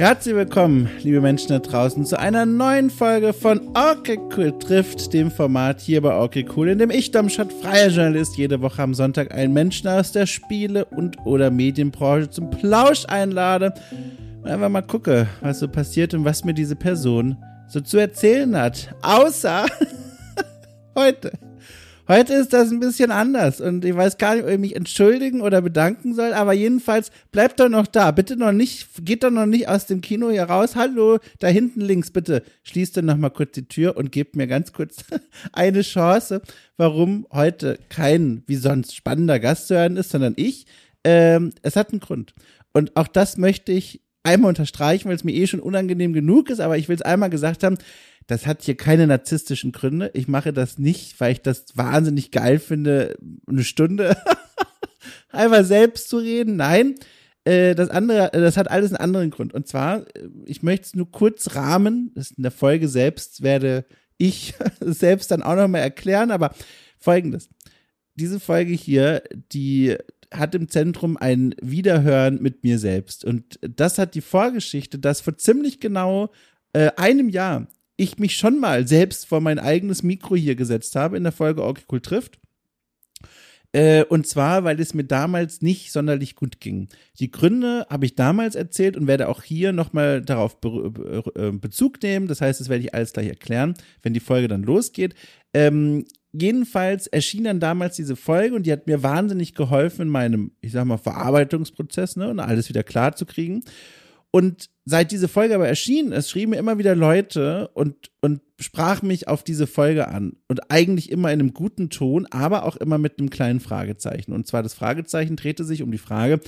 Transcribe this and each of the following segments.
Herzlich willkommen, liebe Menschen da draußen, zu einer neuen Folge von Okay Cool trifft, dem Format hier bei Okay Cool, in dem ich, Domschott, freier Journalist, jede Woche am Sonntag einen Menschen aus der Spiele- und oder Medienbranche zum Plausch einlade und einfach mal gucke, was so passiert und was mir diese Person so zu erzählen hat. Außer heute. Heute ist das ein bisschen anders und ich weiß gar nicht, ob ich mich entschuldigen oder bedanken soll, aber jedenfalls bleibt doch noch da. Bitte noch nicht, geht doch noch nicht aus dem Kino hier raus. Hallo, da hinten links, bitte schließt dann noch mal kurz die Tür und gebt mir ganz kurz eine Chance, warum heute kein wie sonst spannender Gast zu hören ist, sondern ich. Ähm, es hat einen Grund. Und auch das möchte ich einmal unterstreichen, weil es mir eh schon unangenehm genug ist, aber ich will es einmal gesagt haben das hat hier keine narzisstischen Gründe. Ich mache das nicht, weil ich das wahnsinnig geil finde, eine Stunde einfach selbst zu reden. Nein, äh, das andere, das hat alles einen anderen Grund. Und zwar, äh, ich möchte es nur kurz rahmen. In der Folge selbst werde ich selbst dann auch nochmal erklären, aber folgendes. Diese Folge hier, die hat im Zentrum ein Wiederhören mit mir selbst. Und das hat die Vorgeschichte, dass vor ziemlich genau äh, einem Jahr ich mich schon mal selbst vor mein eigenes Mikro hier gesetzt habe in der Folge Cool trifft. Äh, und zwar, weil es mir damals nicht sonderlich gut ging. Die Gründe habe ich damals erzählt und werde auch hier nochmal darauf Be Bezug nehmen. Das heißt, das werde ich alles gleich erklären, wenn die Folge dann losgeht. Ähm, jedenfalls erschien dann damals diese Folge und die hat mir wahnsinnig geholfen in meinem, ich sag mal, Verarbeitungsprozess, ne, und alles wieder klar zu kriegen. Und seit diese Folge aber erschienen ist, schrieben mir immer wieder Leute und, und sprach mich auf diese Folge an. Und eigentlich immer in einem guten Ton, aber auch immer mit einem kleinen Fragezeichen. Und zwar das Fragezeichen drehte sich um die Frage,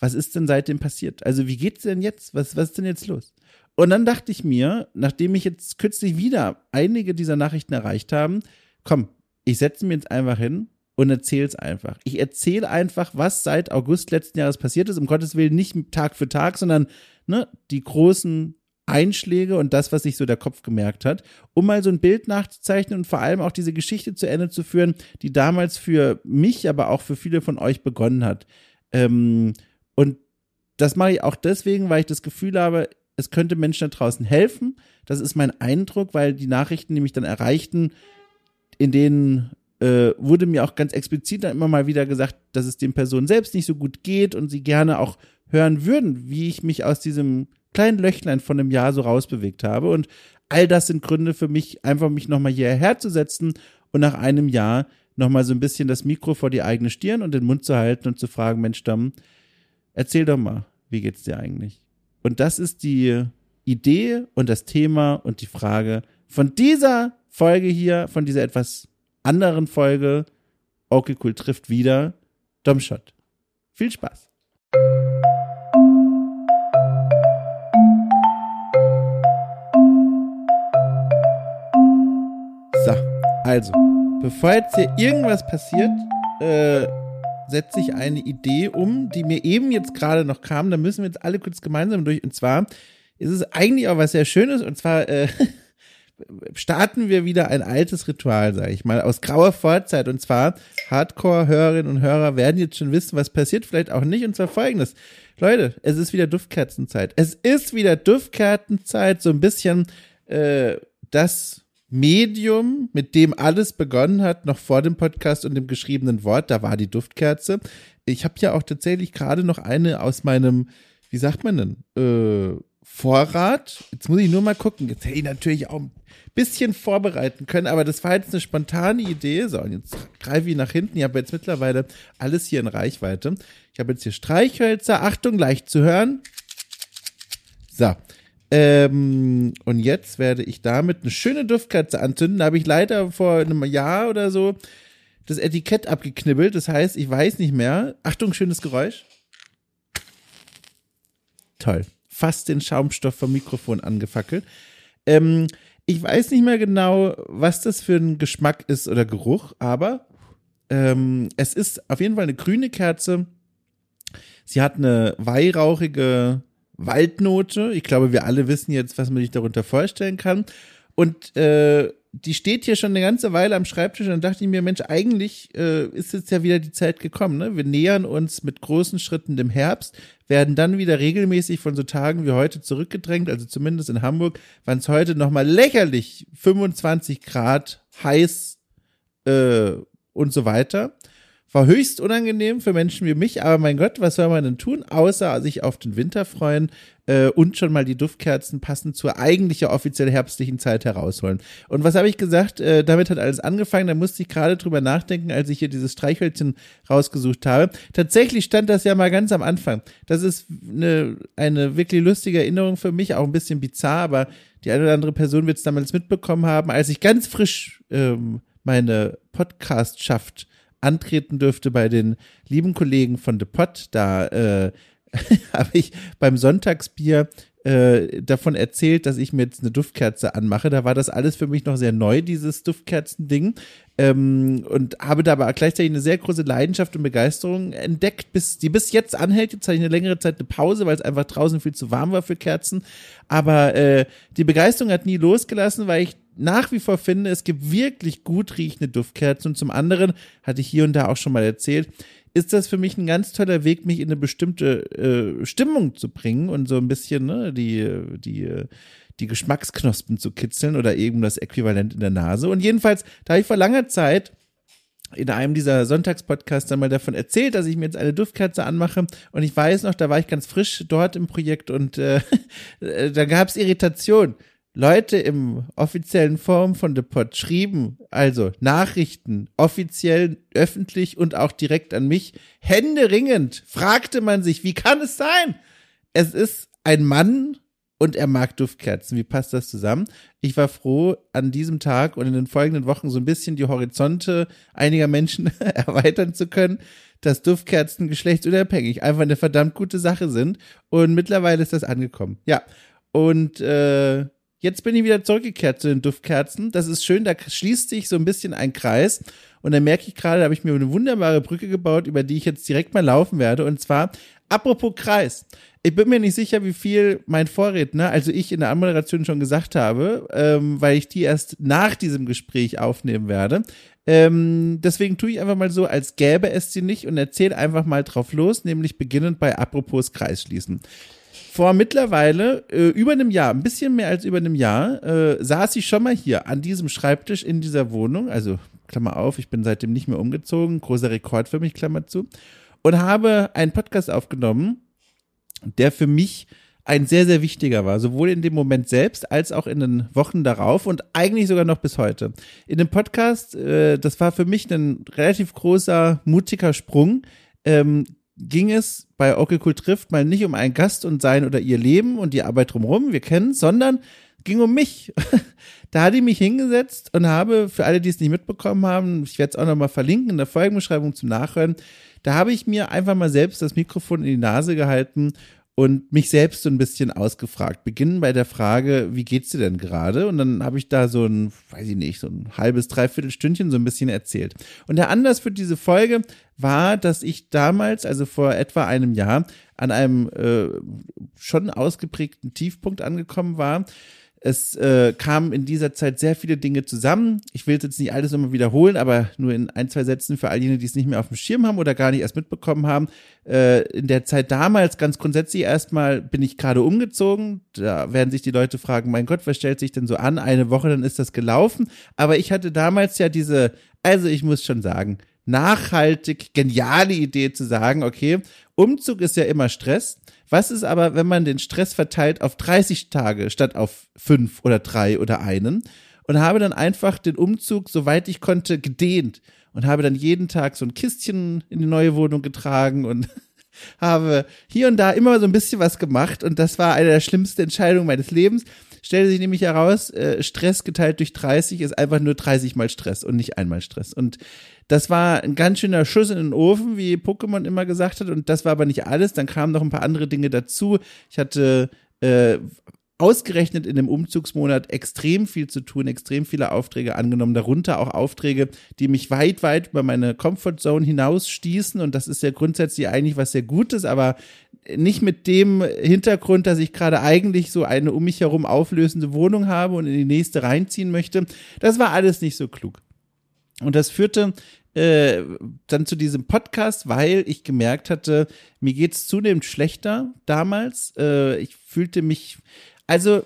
was ist denn seitdem passiert? Also wie geht's denn jetzt? Was, was ist denn jetzt los? Und dann dachte ich mir, nachdem ich jetzt kürzlich wieder einige dieser Nachrichten erreicht haben, komm, ich setze mir jetzt einfach hin und erzähle es einfach. Ich erzähle einfach, was seit August letzten Jahres passiert ist. Um Gottes Willen nicht Tag für Tag, sondern ne, die großen Einschläge und das, was sich so der Kopf gemerkt hat, um mal so ein Bild nachzuzeichnen und vor allem auch diese Geschichte zu Ende zu führen, die damals für mich, aber auch für viele von euch begonnen hat. Ähm, und das mache ich auch deswegen, weil ich das Gefühl habe, es könnte Menschen da draußen helfen. Das ist mein Eindruck, weil die Nachrichten, die mich dann erreichten, in denen äh, wurde mir auch ganz explizit dann immer mal wieder gesagt, dass es den Personen selbst nicht so gut geht und sie gerne auch hören würden, wie ich mich aus diesem kleinen Löchlein von einem Jahr so rausbewegt habe. Und all das sind Gründe für mich, einfach mich nochmal hierher zu setzen und nach einem Jahr nochmal so ein bisschen das Mikro vor die eigene Stirn und den Mund zu halten und zu fragen, Mensch, Damm, erzähl doch mal, wie geht's dir eigentlich? Und das ist die Idee und das Thema und die Frage von dieser Folge hier, von dieser etwas anderen Folge. Okay, cool, trifft wieder Domshot. Viel Spaß. Also, bevor jetzt hier irgendwas passiert, äh, setze ich eine Idee um, die mir eben jetzt gerade noch kam. Da müssen wir jetzt alle kurz gemeinsam durch. Und zwar ist es eigentlich auch was sehr Schönes. Und zwar äh, starten wir wieder ein altes Ritual, sage ich mal, aus grauer Vorzeit. Und zwar Hardcore-Hörerinnen und Hörer werden jetzt schon wissen, was passiert, vielleicht auch nicht. Und zwar folgendes. Leute, es ist wieder Duftkerzenzeit. Es ist wieder Duftkerzenzeit. So ein bisschen äh, das Medium, mit dem alles begonnen hat, noch vor dem Podcast und dem geschriebenen Wort, da war die Duftkerze. Ich habe ja auch tatsächlich gerade noch eine aus meinem, wie sagt man denn, äh, Vorrat. Jetzt muss ich nur mal gucken. Jetzt hätte ich natürlich auch ein bisschen vorbereiten können, aber das war jetzt eine spontane Idee. So, und jetzt greife ich nach hinten. Ich habe jetzt mittlerweile alles hier in Reichweite. Ich habe jetzt hier Streichhölzer. Achtung, leicht zu hören. So, ähm, und jetzt werde ich damit eine schöne Duftkerze anzünden. Da habe ich leider vor einem Jahr oder so das Etikett abgeknibbelt. Das heißt, ich weiß nicht mehr. Achtung, schönes Geräusch. Toll. Fast den Schaumstoff vom Mikrofon angefackelt. Ähm, ich weiß nicht mehr genau, was das für ein Geschmack ist oder Geruch, aber ähm, es ist auf jeden Fall eine grüne Kerze. Sie hat eine weihrauchige Waldnote. Ich glaube, wir alle wissen jetzt, was man sich darunter vorstellen kann. Und äh, die steht hier schon eine ganze Weile am Schreibtisch und dann dachte ich mir, Mensch, eigentlich äh, ist jetzt ja wieder die Zeit gekommen. Ne? Wir nähern uns mit großen Schritten dem Herbst, werden dann wieder regelmäßig von so Tagen wie heute zurückgedrängt. Also zumindest in Hamburg waren es heute nochmal lächerlich 25 Grad heiß äh, und so weiter. War höchst unangenehm für Menschen wie mich, aber mein Gott, was soll man denn tun, außer sich auf den Winter freuen äh, und schon mal die Duftkerzen passend zur eigentlichen offiziell herbstlichen Zeit herausholen. Und was habe ich gesagt? Äh, damit hat alles angefangen. Da musste ich gerade drüber nachdenken, als ich hier dieses Streichhölzchen rausgesucht habe. Tatsächlich stand das ja mal ganz am Anfang. Das ist eine, eine wirklich lustige Erinnerung für mich, auch ein bisschen bizarr, aber die eine oder andere Person wird es damals mitbekommen haben, als ich ganz frisch ähm, meine Podcast-Schaft antreten dürfte bei den lieben Kollegen von The Pot. Da äh, habe ich beim Sonntagsbier äh, davon erzählt, dass ich mir jetzt eine Duftkerze anmache. Da war das alles für mich noch sehr neu, dieses Duftkerzen-Ding. Ähm, und habe da aber gleichzeitig eine sehr große Leidenschaft und Begeisterung entdeckt, bis die bis jetzt anhält. Jetzt hatte ich eine längere Zeit eine Pause, weil es einfach draußen viel zu warm war für Kerzen. Aber äh, die Begeisterung hat nie losgelassen, weil ich nach wie vor finde, es gibt wirklich gut riechende Duftkerzen. Und zum anderen, hatte ich hier und da auch schon mal erzählt, ist das für mich ein ganz toller Weg, mich in eine bestimmte äh, Stimmung zu bringen und so ein bisschen ne, die, die, die Geschmacksknospen zu kitzeln oder eben das Äquivalent in der Nase. Und jedenfalls, da habe ich vor langer Zeit in einem dieser Sonntagspodcasts dann mal davon erzählt, dass ich mir jetzt eine Duftkerze anmache. Und ich weiß noch, da war ich ganz frisch dort im Projekt und äh, da gab es Irritation. Leute im offiziellen Form von The Pod schrieben, also Nachrichten, offiziell, öffentlich und auch direkt an mich, händeringend fragte man sich, wie kann es sein? Es ist ein Mann und er mag Duftkerzen. Wie passt das zusammen? Ich war froh, an diesem Tag und in den folgenden Wochen so ein bisschen die Horizonte einiger Menschen erweitern zu können, dass Duftkerzen geschlechtsunabhängig einfach eine verdammt gute Sache sind. Und mittlerweile ist das angekommen. Ja. Und äh, Jetzt bin ich wieder zurückgekehrt zu den Duftkerzen. Das ist schön, da schließt sich so ein bisschen ein Kreis. Und dann merke ich gerade, da habe ich mir eine wunderbare Brücke gebaut, über die ich jetzt direkt mal laufen werde. Und zwar, apropos Kreis. Ich bin mir nicht sicher, wie viel mein Vorredner, also ich in der Anmoderation schon gesagt habe, ähm, weil ich die erst nach diesem Gespräch aufnehmen werde. Ähm, deswegen tue ich einfach mal so, als gäbe es sie nicht und erzähle einfach mal drauf los, nämlich beginnend bei apropos Kreis schließen. Vor mittlerweile äh, über einem Jahr, ein bisschen mehr als über einem Jahr, äh, saß ich schon mal hier an diesem Schreibtisch in dieser Wohnung. Also, Klammer auf, ich bin seitdem nicht mehr umgezogen. Großer Rekord für mich, Klammer zu. Und habe einen Podcast aufgenommen, der für mich ein sehr, sehr wichtiger war, sowohl in dem Moment selbst als auch in den Wochen darauf und eigentlich sogar noch bis heute. In dem Podcast, äh, das war für mich ein relativ großer, mutiger Sprung, ähm, ging es bei Okay Cool trifft mal nicht um einen Gast und sein oder ihr Leben und die Arbeit drumherum, wir kennen, sondern ging um mich. da hatte ich mich hingesetzt und habe, für alle, die es nicht mitbekommen haben, ich werde es auch nochmal verlinken in der Folgenbeschreibung zum Nachhören, da habe ich mir einfach mal selbst das Mikrofon in die Nase gehalten und mich selbst so ein bisschen ausgefragt. Beginnen bei der Frage, wie geht's dir denn gerade? Und dann habe ich da so ein, weiß ich nicht, so ein halbes, dreiviertel Stündchen so ein bisschen erzählt. Und der Anlass für diese Folge war, dass ich damals, also vor etwa einem Jahr, an einem äh, schon ausgeprägten Tiefpunkt angekommen war es äh, kamen in dieser Zeit sehr viele Dinge zusammen. Ich will jetzt nicht alles nochmal wiederholen, aber nur in ein, zwei Sätzen für all jene, die es nicht mehr auf dem Schirm haben oder gar nicht erst mitbekommen haben. Äh, in der Zeit damals, ganz grundsätzlich erstmal, bin ich gerade umgezogen. Da werden sich die Leute fragen, mein Gott, was stellt sich denn so an? Eine Woche, dann ist das gelaufen. Aber ich hatte damals ja diese, also ich muss schon sagen, nachhaltig geniale Idee zu sagen, okay, Umzug ist ja immer Stress. Was ist aber, wenn man den Stress verteilt auf 30 Tage statt auf fünf oder drei oder einen? Und habe dann einfach den Umzug, soweit ich konnte, gedehnt und habe dann jeden Tag so ein Kistchen in die neue Wohnung getragen und habe hier und da immer so ein bisschen was gemacht und das war eine der schlimmsten Entscheidungen meines Lebens. Stellte sich nämlich heraus, äh, Stress geteilt durch 30 ist einfach nur 30 mal Stress und nicht einmal Stress. Und das war ein ganz schöner Schuss in den Ofen, wie Pokémon immer gesagt hat. Und das war aber nicht alles. Dann kamen noch ein paar andere Dinge dazu. Ich hatte äh, ausgerechnet in dem Umzugsmonat extrem viel zu tun, extrem viele Aufträge angenommen, darunter auch Aufträge, die mich weit, weit über meine Comfortzone hinaus stießen. Und das ist ja grundsätzlich eigentlich was sehr Gutes, aber nicht mit dem Hintergrund, dass ich gerade eigentlich so eine um mich herum auflösende Wohnung habe und in die nächste reinziehen möchte. Das war alles nicht so klug. Und das führte äh, dann zu diesem Podcast, weil ich gemerkt hatte, mir geht's zunehmend schlechter damals. Äh, ich fühlte mich, also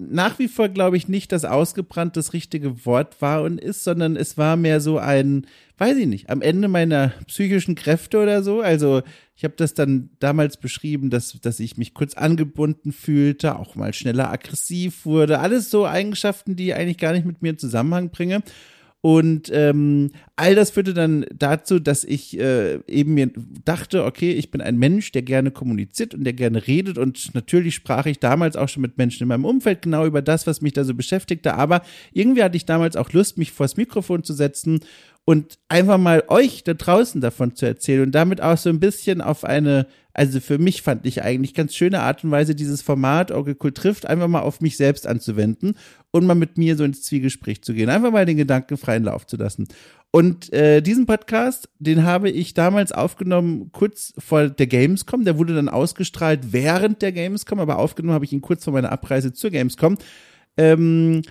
nach wie vor glaube ich nicht, dass ausgebrannt das richtige Wort war und ist, sondern es war mehr so ein, weiß ich nicht, am Ende meiner psychischen Kräfte oder so. Also ich habe das dann damals beschrieben, dass, dass ich mich kurz angebunden fühlte, auch mal schneller aggressiv wurde. Alles so Eigenschaften, die ich eigentlich gar nicht mit mir in Zusammenhang bringe. Und ähm, all das führte dann dazu, dass ich äh, eben mir dachte, okay, ich bin ein Mensch, der gerne kommuniziert und der gerne redet. Und natürlich sprach ich damals auch schon mit Menschen in meinem Umfeld genau über das, was mich da so beschäftigte. Aber irgendwie hatte ich damals auch Lust, mich vors Mikrofon zu setzen und einfach mal euch da draußen davon zu erzählen und damit auch so ein bisschen auf eine, also für mich fand ich eigentlich ganz schöne Art und Weise, dieses Format Orgelkult trifft, einfach mal auf mich selbst anzuwenden und mal mit mir so ins Zwiegespräch zu gehen, einfach mal den Gedanken freien Lauf zu lassen. Und äh, diesen Podcast, den habe ich damals aufgenommen kurz vor der Gamescom. Der wurde dann ausgestrahlt während der Gamescom, aber aufgenommen habe ich ihn kurz vor meiner Abreise zur Gamescom. Ähm,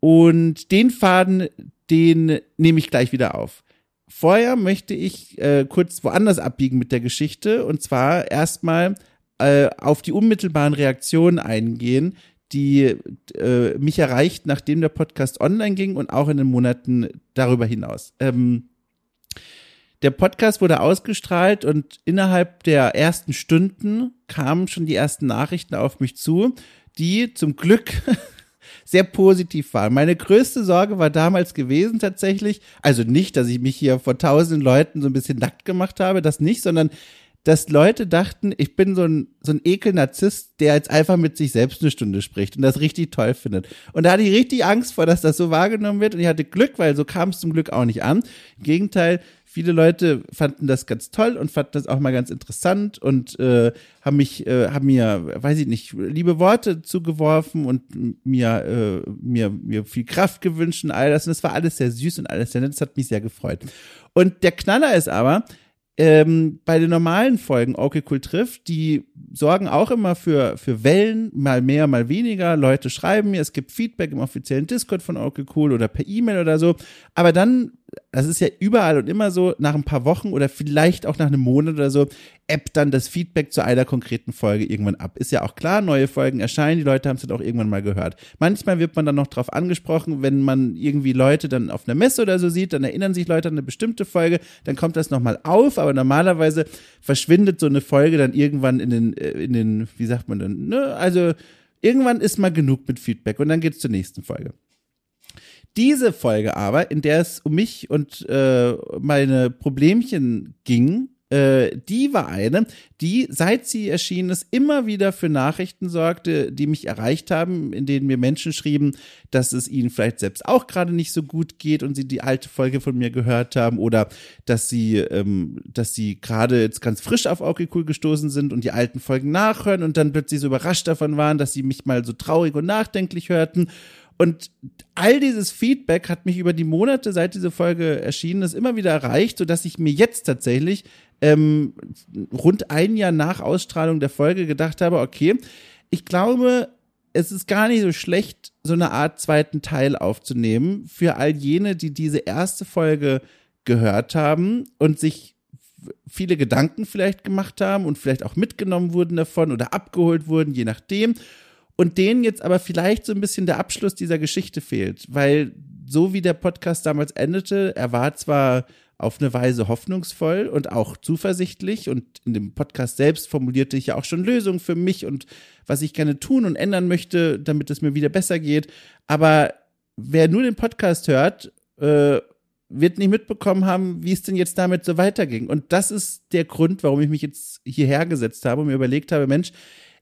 und den Faden, den nehme ich gleich wieder auf. Vorher möchte ich äh, kurz woanders abbiegen mit der Geschichte und zwar erstmal äh, auf die unmittelbaren Reaktionen eingehen, die äh, mich erreicht, nachdem der Podcast online ging und auch in den Monaten darüber hinaus. Ähm, der Podcast wurde ausgestrahlt und innerhalb der ersten Stunden kamen schon die ersten Nachrichten auf mich zu, die zum Glück sehr positiv war. Meine größte Sorge war damals gewesen tatsächlich, also nicht, dass ich mich hier vor tausenden Leuten so ein bisschen nackt gemacht habe, das nicht, sondern dass Leute dachten, ich bin so ein, so ein Ekel-Narzisst, der jetzt einfach mit sich selbst eine Stunde spricht und das richtig toll findet. Und da hatte ich richtig Angst vor, dass das so wahrgenommen wird und ich hatte Glück, weil so kam es zum Glück auch nicht an. Im Gegenteil, viele Leute fanden das ganz toll und fanden das auch mal ganz interessant und äh, haben mich, äh, haben mir, weiß ich nicht, liebe Worte zugeworfen und mir, äh, mir, mir viel Kraft gewünscht und all das. Und es war alles sehr süß und alles sehr nett. Das hat mich sehr gefreut. Und der Knaller ist aber, ähm, bei den normalen Folgen Okay Cool trifft, die sorgen auch immer für, für Wellen, mal mehr, mal weniger. Leute schreiben mir, es gibt Feedback im offiziellen Discord von Okay Cool oder per E-Mail oder so. Aber dann das ist ja überall und immer so, nach ein paar Wochen oder vielleicht auch nach einem Monat oder so, ebbt dann das Feedback zu einer konkreten Folge irgendwann ab. Ist ja auch klar, neue Folgen erscheinen, die Leute haben es dann auch irgendwann mal gehört. Manchmal wird man dann noch drauf angesprochen, wenn man irgendwie Leute dann auf einer Messe oder so sieht, dann erinnern sich Leute an eine bestimmte Folge, dann kommt das nochmal auf, aber normalerweise verschwindet so eine Folge dann irgendwann in den, äh, in den, wie sagt man dann, ne, also irgendwann ist mal genug mit Feedback und dann geht's zur nächsten Folge. Diese Folge aber, in der es um mich und äh, meine Problemchen ging, äh, die war eine, die, seit sie erschienen ist, immer wieder für Nachrichten sorgte, die mich erreicht haben, in denen mir Menschen schrieben, dass es ihnen vielleicht selbst auch gerade nicht so gut geht und sie die alte Folge von mir gehört haben oder dass sie, ähm, dass sie gerade jetzt ganz frisch auf Okay Cool gestoßen sind und die alten Folgen nachhören und dann plötzlich so überrascht davon waren, dass sie mich mal so traurig und nachdenklich hörten. Und all dieses Feedback hat mich über die Monate, seit diese Folge erschienen ist, immer wieder erreicht, sodass ich mir jetzt tatsächlich ähm, rund ein Jahr nach Ausstrahlung der Folge gedacht habe, okay, ich glaube, es ist gar nicht so schlecht, so eine Art zweiten Teil aufzunehmen für all jene, die diese erste Folge gehört haben und sich viele Gedanken vielleicht gemacht haben und vielleicht auch mitgenommen wurden davon oder abgeholt wurden, je nachdem. Und denen jetzt aber vielleicht so ein bisschen der Abschluss dieser Geschichte fehlt, weil so wie der Podcast damals endete, er war zwar auf eine Weise hoffnungsvoll und auch zuversichtlich und in dem Podcast selbst formulierte ich ja auch schon Lösungen für mich und was ich gerne tun und ändern möchte, damit es mir wieder besser geht. Aber wer nur den Podcast hört, äh, wird nicht mitbekommen haben, wie es denn jetzt damit so weiterging. Und das ist der Grund, warum ich mich jetzt hierher gesetzt habe und mir überlegt habe, Mensch,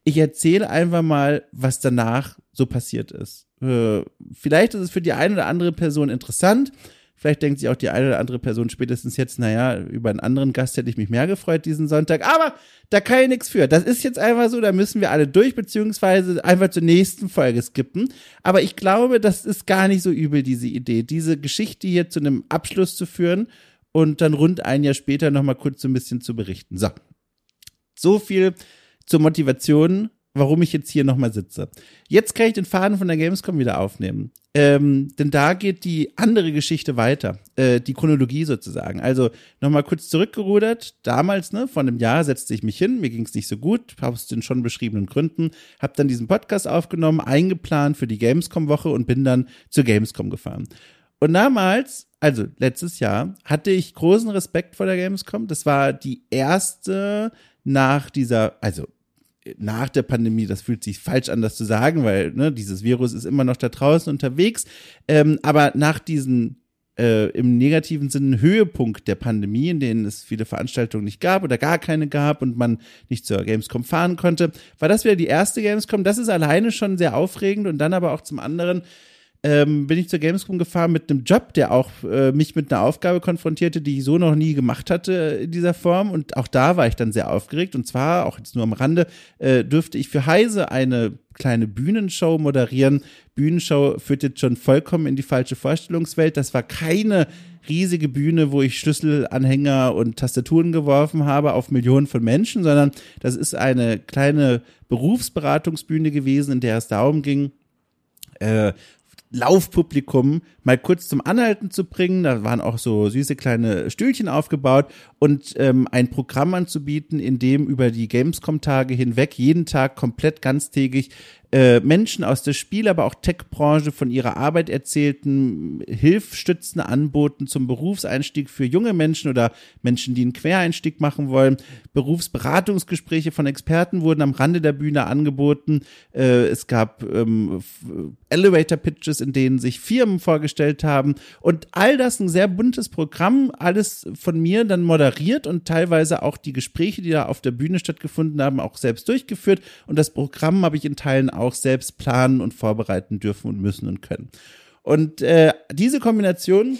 ich erzähle einfach mal, was danach so passiert ist. Äh, vielleicht ist es für die eine oder andere Person interessant. Vielleicht denkt sich auch die eine oder andere Person spätestens jetzt, naja, über einen anderen Gast hätte ich mich mehr gefreut diesen Sonntag. Aber da kann ich nichts für. Das ist jetzt einfach so, da müssen wir alle durch, beziehungsweise einfach zur nächsten Folge skippen. Aber ich glaube, das ist gar nicht so übel, diese Idee, diese Geschichte hier zu einem Abschluss zu führen und dann rund ein Jahr später nochmal kurz so ein bisschen zu berichten. So. So viel zur Motivation, warum ich jetzt hier nochmal sitze. Jetzt kann ich den Faden von der Gamescom wieder aufnehmen. Ähm, denn da geht die andere Geschichte weiter, äh, die Chronologie sozusagen. Also nochmal kurz zurückgerudert. Damals, ne, vor einem Jahr setzte ich mich hin, mir ging es nicht so gut, aus den schon beschriebenen Gründen, habe dann diesen Podcast aufgenommen, eingeplant für die Gamescom-Woche und bin dann zur Gamescom gefahren. Und damals, also letztes Jahr, hatte ich großen Respekt vor der Gamescom. Das war die erste nach dieser, also nach der Pandemie, das fühlt sich falsch an, das zu sagen, weil ne, dieses Virus ist immer noch da draußen unterwegs. Ähm, aber nach diesen äh, im negativen Sinne Höhepunkt der Pandemie, in denen es viele Veranstaltungen nicht gab oder gar keine gab und man nicht zur Gamescom fahren konnte, war das wieder die erste Gamescom. Das ist alleine schon sehr aufregend und dann aber auch zum anderen ähm, bin ich zur Gamescom gefahren mit einem Job, der auch äh, mich mit einer Aufgabe konfrontierte, die ich so noch nie gemacht hatte in dieser Form. Und auch da war ich dann sehr aufgeregt. Und zwar, auch jetzt nur am Rande, äh, dürfte ich für Heise eine kleine Bühnenshow moderieren. Bühnenshow führt jetzt schon vollkommen in die falsche Vorstellungswelt. Das war keine riesige Bühne, wo ich Schlüsselanhänger und Tastaturen geworfen habe auf Millionen von Menschen, sondern das ist eine kleine Berufsberatungsbühne gewesen, in der es darum ging, äh, Laufpublikum mal kurz zum Anhalten zu bringen. Da waren auch so süße kleine Stühlchen aufgebaut und ähm, ein Programm anzubieten, in dem über die Gamescom-Tage hinweg jeden Tag komplett ganztägig äh, Menschen aus der Spiel-, aber auch Tech-Branche von ihrer Arbeit erzählten, Hilfstützen anboten zum Berufseinstieg für junge Menschen oder Menschen, die einen Quereinstieg machen wollen. Berufsberatungsgespräche von Experten wurden am Rande der Bühne angeboten. Äh, es gab ähm, Elevator-Pitches, in denen sich Firmen vorgestellt haben und all das ein sehr buntes Programm, alles von mir dann moderiert und teilweise auch die Gespräche, die da auf der Bühne stattgefunden haben, auch selbst durchgeführt und das Programm habe ich in Teilen auch selbst planen und vorbereiten dürfen und müssen und können. Und äh, diese Kombination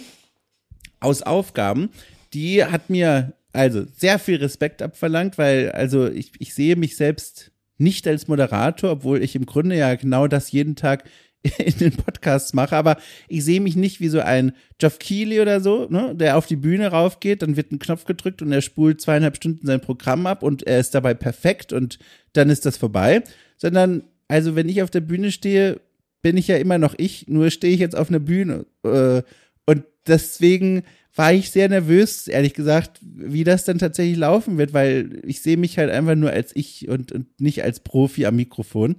aus Aufgaben, die hat mir also sehr viel Respekt abverlangt, weil also ich, ich sehe mich selbst nicht als Moderator, obwohl ich im Grunde ja genau das jeden Tag in den Podcasts mache, aber ich sehe mich nicht wie so ein Geoff Keighley oder so, ne, der auf die Bühne raufgeht, dann wird ein Knopf gedrückt und er spult zweieinhalb Stunden sein Programm ab und er ist dabei perfekt und dann ist das vorbei, sondern also wenn ich auf der Bühne stehe, bin ich ja immer noch ich, nur stehe ich jetzt auf einer Bühne. Äh, und deswegen war ich sehr nervös, ehrlich gesagt, wie das dann tatsächlich laufen wird, weil ich sehe mich halt einfach nur als ich und, und nicht als Profi am Mikrofon.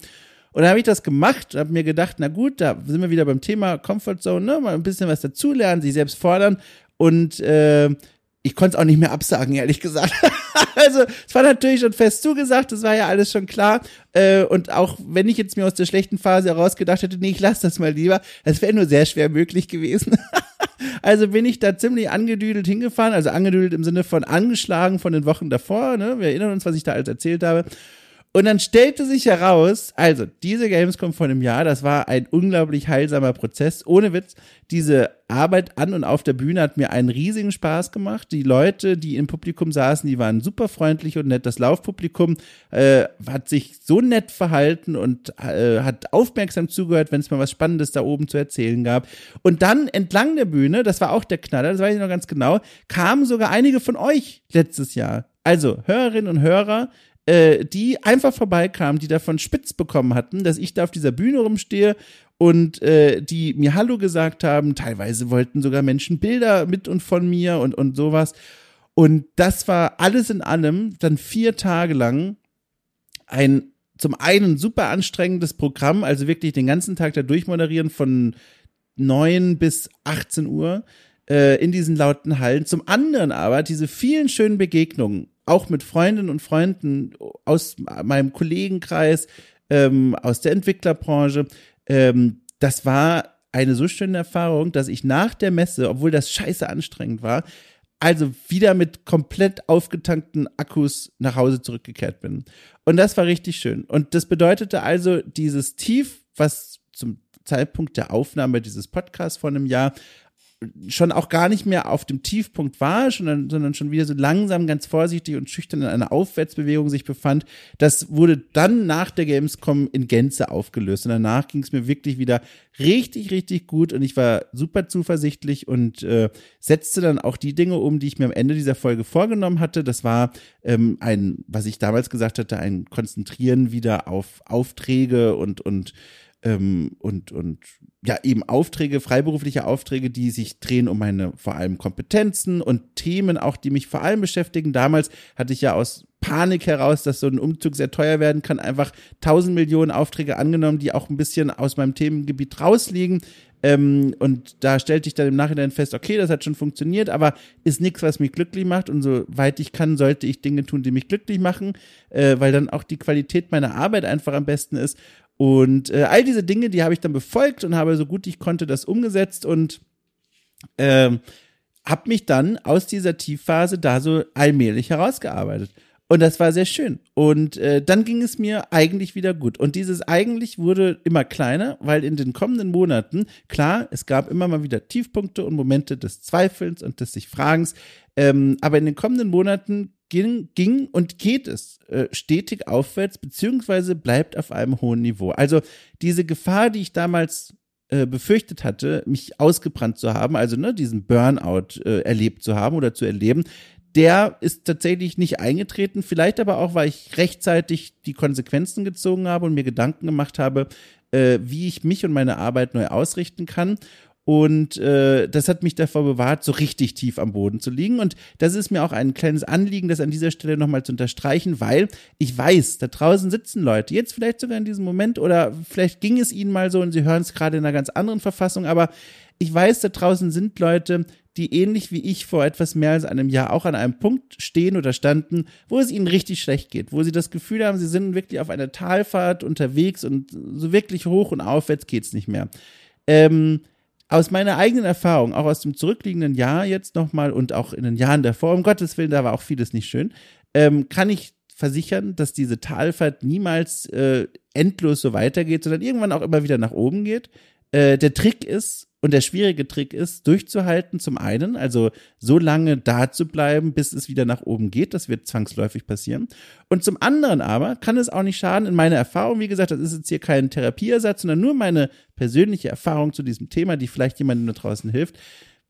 Und dann habe ich das gemacht, habe mir gedacht, na gut, da sind wir wieder beim Thema Comfort Zone, ne? mal ein bisschen was dazulernen, sich selbst fordern. Und äh, ich konnte es auch nicht mehr absagen, ehrlich gesagt. also es war natürlich schon fest zugesagt, das war ja alles schon klar. Äh, und auch wenn ich jetzt mir aus der schlechten Phase herausgedacht hätte, nee, ich lasse das mal lieber, es wäre nur sehr schwer möglich gewesen. also bin ich da ziemlich angedüdelt hingefahren, also angedüdelt im Sinne von angeschlagen von den Wochen davor. Ne? Wir erinnern uns, was ich da alles erzählt habe. Und dann stellte sich heraus, also diese Gamescom vor einem Jahr, das war ein unglaublich heilsamer Prozess. Ohne Witz, diese Arbeit an und auf der Bühne hat mir einen riesigen Spaß gemacht. Die Leute, die im Publikum saßen, die waren super freundlich und nett. Das Laufpublikum äh, hat sich so nett verhalten und äh, hat aufmerksam zugehört, wenn es mal was Spannendes da oben zu erzählen gab. Und dann entlang der Bühne, das war auch der Knaller, das weiß ich noch ganz genau, kamen sogar einige von euch letztes Jahr. Also Hörerinnen und Hörer, äh, die einfach vorbeikamen, die davon spitz bekommen hatten, dass ich da auf dieser Bühne rumstehe und äh, die mir Hallo gesagt haben. Teilweise wollten sogar Menschen Bilder mit und von mir und, und sowas. Und das war alles in allem dann vier Tage lang ein zum einen super anstrengendes Programm, also wirklich den ganzen Tag da durchmoderieren von neun bis 18 Uhr äh, in diesen lauten Hallen. Zum anderen aber diese vielen schönen Begegnungen auch mit Freundinnen und Freunden aus meinem Kollegenkreis, ähm, aus der Entwicklerbranche. Ähm, das war eine so schöne Erfahrung, dass ich nach der Messe, obwohl das scheiße anstrengend war, also wieder mit komplett aufgetankten Akkus nach Hause zurückgekehrt bin. Und das war richtig schön. Und das bedeutete also dieses Tief, was zum Zeitpunkt der Aufnahme dieses Podcasts vor einem Jahr schon auch gar nicht mehr auf dem Tiefpunkt war, sondern, sondern schon wieder so langsam, ganz vorsichtig und schüchtern in einer Aufwärtsbewegung sich befand. Das wurde dann nach der Gamescom in Gänze aufgelöst. Und danach ging es mir wirklich wieder richtig, richtig gut und ich war super zuversichtlich und äh, setzte dann auch die Dinge um, die ich mir am Ende dieser Folge vorgenommen hatte. Das war ähm, ein, was ich damals gesagt hatte, ein Konzentrieren wieder auf Aufträge und, und ähm, und, und ja, eben Aufträge, freiberufliche Aufträge, die sich drehen um meine vor allem Kompetenzen und Themen auch, die mich vor allem beschäftigen. Damals hatte ich ja aus Panik heraus, dass so ein Umzug sehr teuer werden kann, einfach tausend Millionen Aufträge angenommen, die auch ein bisschen aus meinem Themengebiet rausliegen. Ähm, und da stellte ich dann im Nachhinein fest, okay, das hat schon funktioniert, aber ist nichts, was mich glücklich macht. Und soweit ich kann, sollte ich Dinge tun, die mich glücklich machen, äh, weil dann auch die Qualität meiner Arbeit einfach am besten ist. Und äh, all diese Dinge, die habe ich dann befolgt und habe so gut ich konnte das umgesetzt und ähm, habe mich dann aus dieser Tiefphase da so allmählich herausgearbeitet. Und das war sehr schön. Und äh, dann ging es mir eigentlich wieder gut. Und dieses eigentlich wurde immer kleiner, weil in den kommenden Monaten, klar, es gab immer mal wieder Tiefpunkte und Momente des Zweifelns und des sich Fragens. Ähm, aber in den kommenden Monaten ging, ging und geht es äh, stetig aufwärts, beziehungsweise bleibt auf einem hohen Niveau. Also diese Gefahr, die ich damals äh, befürchtet hatte, mich ausgebrannt zu haben, also ne, diesen Burnout äh, erlebt zu haben oder zu erleben, der ist tatsächlich nicht eingetreten. Vielleicht aber auch, weil ich rechtzeitig die Konsequenzen gezogen habe und mir Gedanken gemacht habe, äh, wie ich mich und meine Arbeit neu ausrichten kann. Und äh, das hat mich davor bewahrt, so richtig tief am Boden zu liegen. Und das ist mir auch ein kleines Anliegen, das an dieser Stelle nochmal zu unterstreichen, weil ich weiß, da draußen sitzen Leute, jetzt vielleicht sogar in diesem Moment oder vielleicht ging es ihnen mal so und sie hören es gerade in einer ganz anderen Verfassung, aber ich weiß, da draußen sind Leute, die ähnlich wie ich vor etwas mehr als einem Jahr auch an einem Punkt stehen oder standen, wo es ihnen richtig schlecht geht, wo sie das Gefühl haben, sie sind wirklich auf einer Talfahrt unterwegs und so wirklich hoch und aufwärts geht's nicht mehr. Ähm, aus meiner eigenen Erfahrung, auch aus dem zurückliegenden Jahr jetzt nochmal und auch in den Jahren davor, um Gottes Willen, da war auch vieles nicht schön, ähm, kann ich versichern, dass diese Talfahrt niemals äh, endlos so weitergeht, sondern irgendwann auch immer wieder nach oben geht. Äh, der Trick ist, und der schwierige Trick ist, durchzuhalten zum einen, also so lange da zu bleiben, bis es wieder nach oben geht. Das wird zwangsläufig passieren. Und zum anderen aber kann es auch nicht schaden, in meiner Erfahrung, wie gesagt, das ist jetzt hier kein Therapieersatz, sondern nur meine persönliche Erfahrung zu diesem Thema, die vielleicht jemandem da draußen hilft.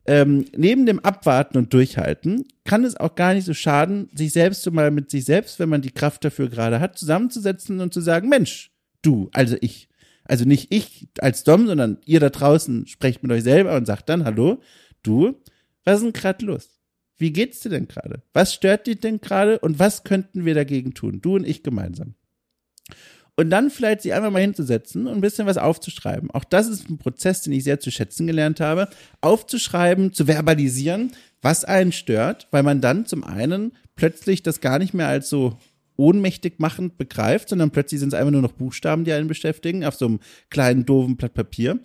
Ähm, neben dem Abwarten und Durchhalten kann es auch gar nicht so schaden, sich selbst so mal mit sich selbst, wenn man die Kraft dafür gerade hat, zusammenzusetzen und zu sagen, Mensch, du, also ich, also nicht ich als Dom, sondern ihr da draußen sprecht mit euch selber und sagt dann, hallo, du, was ist denn gerade los? Wie geht's dir denn gerade? Was stört dich denn gerade und was könnten wir dagegen tun? Du und ich gemeinsam. Und dann vielleicht sich einfach mal hinzusetzen und ein bisschen was aufzuschreiben. Auch das ist ein Prozess, den ich sehr zu schätzen gelernt habe. Aufzuschreiben, zu verbalisieren, was einen stört, weil man dann zum einen plötzlich das gar nicht mehr als so ohnmächtig machend begreift, sondern plötzlich sind es einfach nur noch Buchstaben, die einen beschäftigen, auf so einem kleinen, doofen Blatt Papier.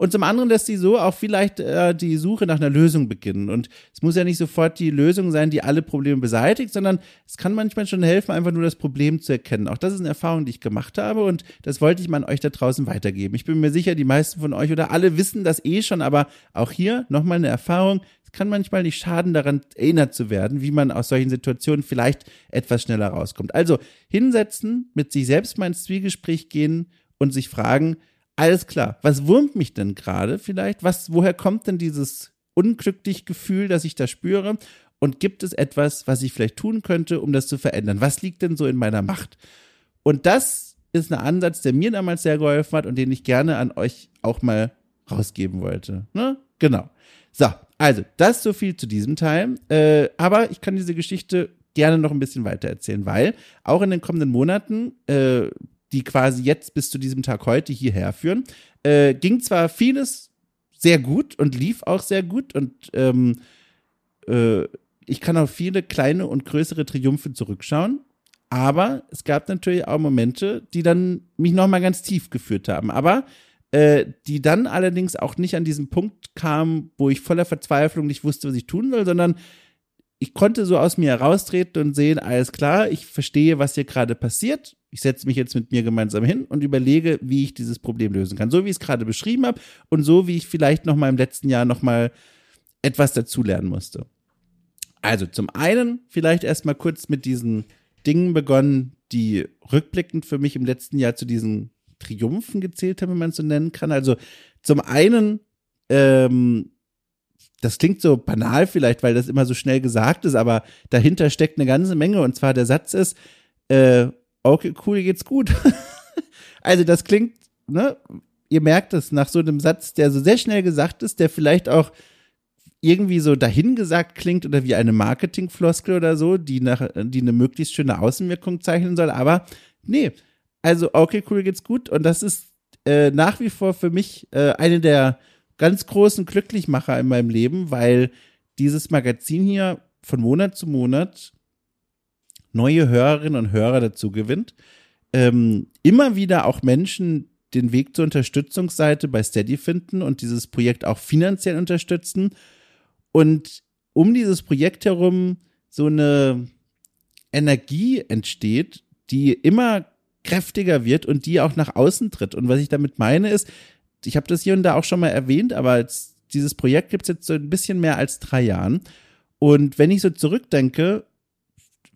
Und zum anderen lässt sie so auch vielleicht äh, die Suche nach einer Lösung beginnen. Und es muss ja nicht sofort die Lösung sein, die alle Probleme beseitigt, sondern es kann manchmal schon helfen, einfach nur das Problem zu erkennen. Auch das ist eine Erfahrung, die ich gemacht habe und das wollte ich mal an euch da draußen weitergeben. Ich bin mir sicher, die meisten von euch oder alle wissen das eh schon, aber auch hier nochmal eine Erfahrung kann manchmal nicht schaden, daran erinnert zu werden, wie man aus solchen Situationen vielleicht etwas schneller rauskommt. Also hinsetzen, mit sich selbst mal ins Zwiegespräch gehen und sich fragen, alles klar, was wurmt mich denn gerade vielleicht? Was, woher kommt denn dieses unglückliche Gefühl, das ich da spüre? Und gibt es etwas, was ich vielleicht tun könnte, um das zu verändern? Was liegt denn so in meiner Macht? Und das ist ein Ansatz, der mir damals sehr geholfen hat und den ich gerne an euch auch mal rausgeben wollte. Ne? Genau. So, also, das so viel zu diesem Teil. Äh, aber ich kann diese Geschichte gerne noch ein bisschen weiter erzählen, weil auch in den kommenden Monaten, äh, die quasi jetzt bis zu diesem Tag heute hierher führen, äh, ging zwar vieles sehr gut und lief auch sehr gut und ähm, äh, ich kann auf viele kleine und größere Triumphe zurückschauen. Aber es gab natürlich auch Momente, die dann mich nochmal ganz tief geführt haben. Aber äh, die dann allerdings auch nicht an diesen Punkt kam, wo ich voller Verzweiflung nicht wusste, was ich tun soll, sondern ich konnte so aus mir heraustreten und sehen, alles klar, ich verstehe, was hier gerade passiert. Ich setze mich jetzt mit mir gemeinsam hin und überlege, wie ich dieses Problem lösen kann. So wie ich es gerade beschrieben habe und so wie ich vielleicht noch mal im letzten Jahr noch mal etwas dazulernen musste. Also zum einen vielleicht erstmal kurz mit diesen Dingen begonnen, die rückblickend für mich im letzten Jahr zu diesen Triumphen gezählt haben, wenn man es so nennen kann. Also zum einen, ähm, das klingt so banal vielleicht, weil das immer so schnell gesagt ist, aber dahinter steckt eine ganze Menge. Und zwar der Satz ist, äh, okay, cool, geht's gut. also das klingt, ne, ihr merkt es nach so einem Satz, der so sehr schnell gesagt ist, der vielleicht auch irgendwie so dahingesagt klingt oder wie eine Marketingfloskel oder so, die nach, die eine möglichst schöne Außenwirkung zeichnen soll. Aber nee, also okay, cool geht's gut. Und das ist äh, nach wie vor für mich äh, eine der ganz großen Glücklichmacher in meinem Leben, weil dieses Magazin hier von Monat zu Monat neue Hörerinnen und Hörer dazu gewinnt. Ähm, immer wieder auch Menschen den Weg zur Unterstützungsseite bei Steady finden und dieses Projekt auch finanziell unterstützen und um dieses Projekt herum so eine Energie entsteht, die immer kräftiger wird und die auch nach außen tritt. Und was ich damit meine ist, ich habe das hier und da auch schon mal erwähnt, aber jetzt, dieses Projekt gibt es jetzt so ein bisschen mehr als drei Jahren. Und wenn ich so zurückdenke,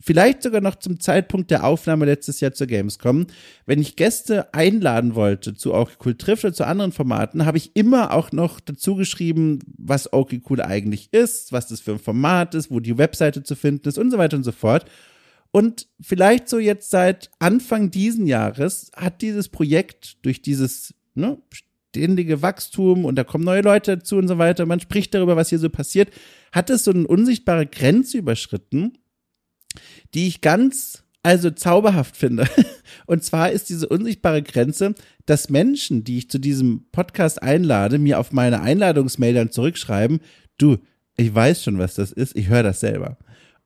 vielleicht sogar noch zum Zeitpunkt der Aufnahme letztes Jahr zur Gamescom, wenn ich Gäste einladen wollte zu Okay Cool trifft oder zu anderen Formaten, habe ich immer auch noch dazu geschrieben, was Okay Cool eigentlich ist, was das für ein Format ist, wo die Webseite zu finden ist und so weiter und so fort. Und vielleicht so jetzt seit Anfang diesen Jahres hat dieses Projekt durch dieses ne, ständige Wachstum und da kommen neue Leute dazu und so weiter, man spricht darüber, was hier so passiert, hat es so eine unsichtbare Grenze überschritten, die ich ganz also zauberhaft finde. Und zwar ist diese unsichtbare Grenze, dass Menschen, die ich zu diesem Podcast einlade, mir auf meine Einladungsmail dann zurückschreiben, du, ich weiß schon, was das ist, ich höre das selber.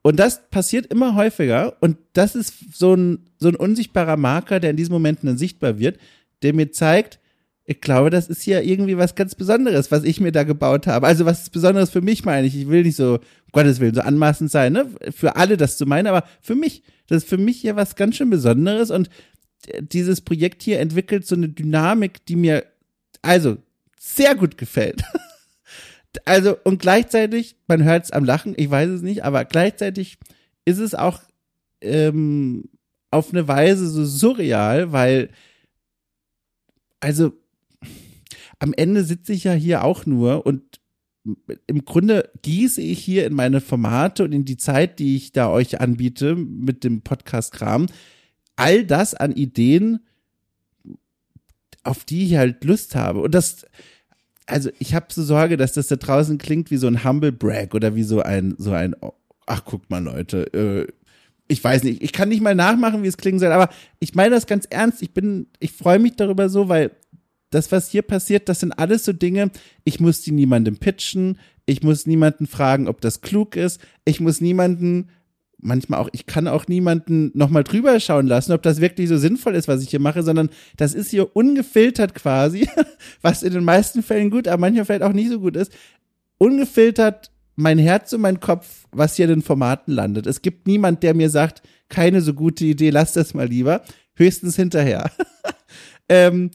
Und das passiert immer häufiger und das ist so ein, so ein unsichtbarer Marker, der in diesen Momenten dann sichtbar wird, der mir zeigt, ich glaube, das ist ja irgendwie was ganz Besonderes, was ich mir da gebaut habe. Also was Besonderes für mich meine ich. Ich will nicht so, um Gottes Willen, so anmaßend sein, ne? Für alle das zu meinen, aber für mich, das ist für mich ja was ganz schön Besonderes und dieses Projekt hier entwickelt so eine Dynamik, die mir also sehr gut gefällt. also und gleichzeitig, man hört es am Lachen, ich weiß es nicht, aber gleichzeitig ist es auch ähm, auf eine Weise so surreal, weil also am Ende sitze ich ja hier auch nur und im Grunde gieße ich hier in meine Formate und in die Zeit, die ich da euch anbiete mit dem Podcast-Kram, all das an Ideen, auf die ich halt Lust habe. Und das, also ich habe so Sorge, dass das da draußen klingt wie so ein Humble Brag oder wie so ein, so ein, ach guckt mal Leute, äh, ich weiß nicht, ich kann nicht mal nachmachen, wie es klingen soll, aber ich meine das ganz ernst. Ich bin, ich freue mich darüber so, weil das, was hier passiert, das sind alles so Dinge, ich muss die niemandem pitchen, ich muss niemanden fragen, ob das klug ist, ich muss niemanden, manchmal auch, ich kann auch niemanden nochmal drüber schauen lassen, ob das wirklich so sinnvoll ist, was ich hier mache, sondern das ist hier ungefiltert quasi, was in den meisten Fällen gut, aber manchmal vielleicht auch nicht so gut ist, ungefiltert mein Herz und mein Kopf, was hier in den Formaten landet. Es gibt niemand, der mir sagt, keine so gute Idee, lass das mal lieber, höchstens hinterher. ähm,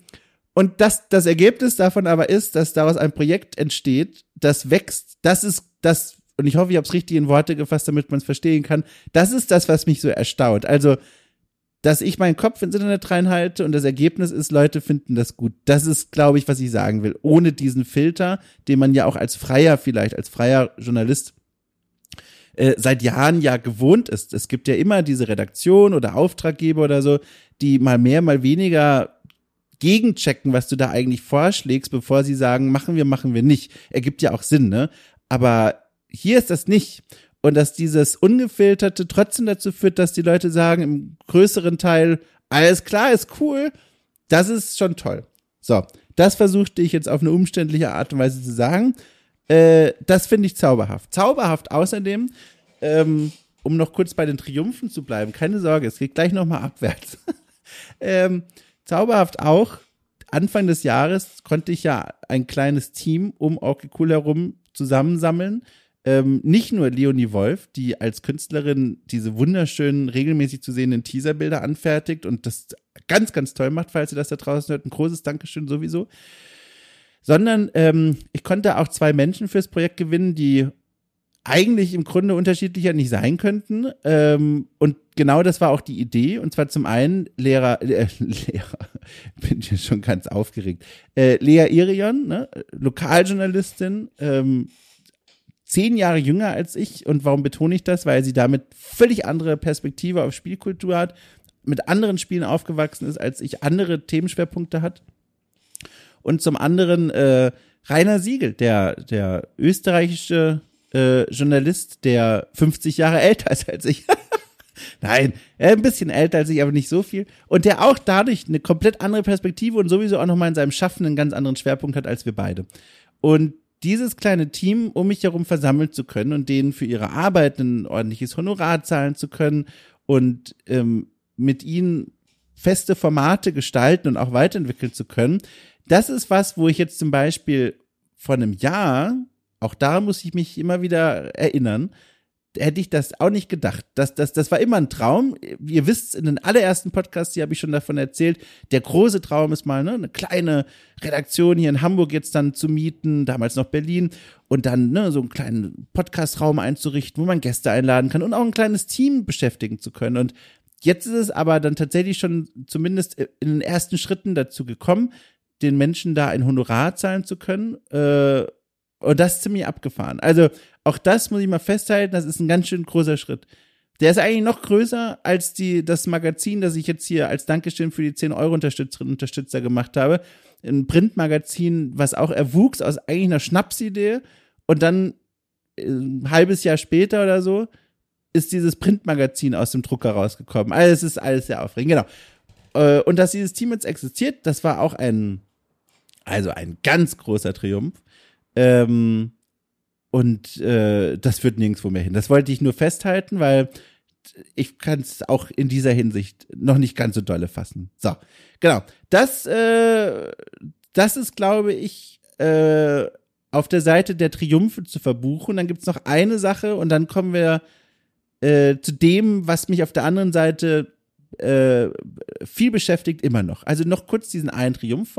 und das, das Ergebnis davon aber ist, dass daraus ein Projekt entsteht, das wächst. Das ist das, und ich hoffe, ich habe es richtig in Worte gefasst, damit man es verstehen kann. Das ist das, was mich so erstaunt. Also, dass ich meinen Kopf ins Internet reinhalte und das Ergebnis ist, Leute finden das gut. Das ist, glaube ich, was ich sagen will. Ohne diesen Filter, den man ja auch als Freier vielleicht, als freier Journalist äh, seit Jahren ja gewohnt ist. Es gibt ja immer diese Redaktion oder Auftraggeber oder so, die mal mehr, mal weniger gegenchecken, was du da eigentlich vorschlägst, bevor sie sagen, machen wir, machen wir nicht. Ergibt ja auch Sinn, ne? Aber hier ist das nicht. Und dass dieses Ungefilterte trotzdem dazu führt, dass die Leute sagen, im größeren Teil, alles klar, ist cool, das ist schon toll. So, das versuchte ich jetzt auf eine umständliche Art und Weise zu sagen. Äh, das finde ich zauberhaft. Zauberhaft außerdem, ähm, um noch kurz bei den Triumphen zu bleiben, keine Sorge, es geht gleich nochmal abwärts. ähm, Zauberhaft auch. Anfang des Jahres konnte ich ja ein kleines Team um Orky Cool herum zusammensammeln. Ähm, nicht nur Leonie Wolf, die als Künstlerin diese wunderschönen, regelmäßig zu sehenden Teaserbilder anfertigt und das ganz, ganz toll macht, falls ihr das da draußen hört. Ein großes Dankeschön sowieso. sondern ähm, ich konnte auch zwei Menschen fürs Projekt gewinnen, die eigentlich im Grunde unterschiedlicher nicht sein könnten. Ähm, und genau das war auch die Idee. Und zwar zum einen Lehrer, äh, Lehrer, bin ich schon ganz aufgeregt. Äh, Lea Irion, ne? Lokaljournalistin, ähm, zehn Jahre jünger als ich. Und warum betone ich das? Weil sie damit völlig andere Perspektive auf Spielkultur hat, mit anderen Spielen aufgewachsen ist, als ich andere Themenschwerpunkte hat. Und zum anderen äh, Rainer Siegel, der, der österreichische äh, Journalist, der 50 Jahre älter ist als ich. Nein, ein bisschen älter als ich, aber nicht so viel. Und der auch dadurch eine komplett andere Perspektive und sowieso auch nochmal in seinem Schaffen einen ganz anderen Schwerpunkt hat als wir beide. Und dieses kleine Team um mich herum versammeln zu können und denen für ihre Arbeit ein ordentliches Honorar zahlen zu können und ähm, mit ihnen feste Formate gestalten und auch weiterentwickeln zu können, das ist was, wo ich jetzt zum Beispiel vor einem Jahr auch da muss ich mich immer wieder erinnern. Hätte ich das auch nicht gedacht. Das, das, das war immer ein Traum. Ihr wisst, in den allerersten Podcasts, die habe ich schon davon erzählt, der große Traum ist mal, ne, eine kleine Redaktion hier in Hamburg jetzt dann zu mieten, damals noch Berlin, und dann ne, so einen kleinen Podcastraum einzurichten, wo man Gäste einladen kann und auch ein kleines Team beschäftigen zu können. Und Jetzt ist es aber dann tatsächlich schon zumindest in den ersten Schritten dazu gekommen, den Menschen da ein Honorar zahlen zu können. Äh, und das ist ziemlich abgefahren. Also auch das muss ich mal festhalten, das ist ein ganz schön großer Schritt. Der ist eigentlich noch größer als die, das Magazin, das ich jetzt hier als Dankeschön für die 10 Euro Unterstützerinnen und Unterstützer gemacht habe. Ein Printmagazin, was auch erwuchs aus eigentlich einer Schnapsidee und dann äh, ein halbes Jahr später oder so ist dieses Printmagazin aus dem Drucker rausgekommen. Also es ist alles sehr aufregend, genau. Äh, und dass dieses Team jetzt existiert, das war auch ein, also ein ganz großer Triumph. Ähm, und äh, das führt nirgendwo mehr hin. Das wollte ich nur festhalten, weil ich kann es auch in dieser Hinsicht noch nicht ganz so dolle fassen. So, genau. Das, äh, das ist, glaube ich, äh, auf der Seite der Triumphe zu verbuchen. Dann gibt's noch eine Sache und dann kommen wir äh, zu dem, was mich auf der anderen Seite äh, viel beschäftigt, immer noch. Also noch kurz diesen einen Triumph.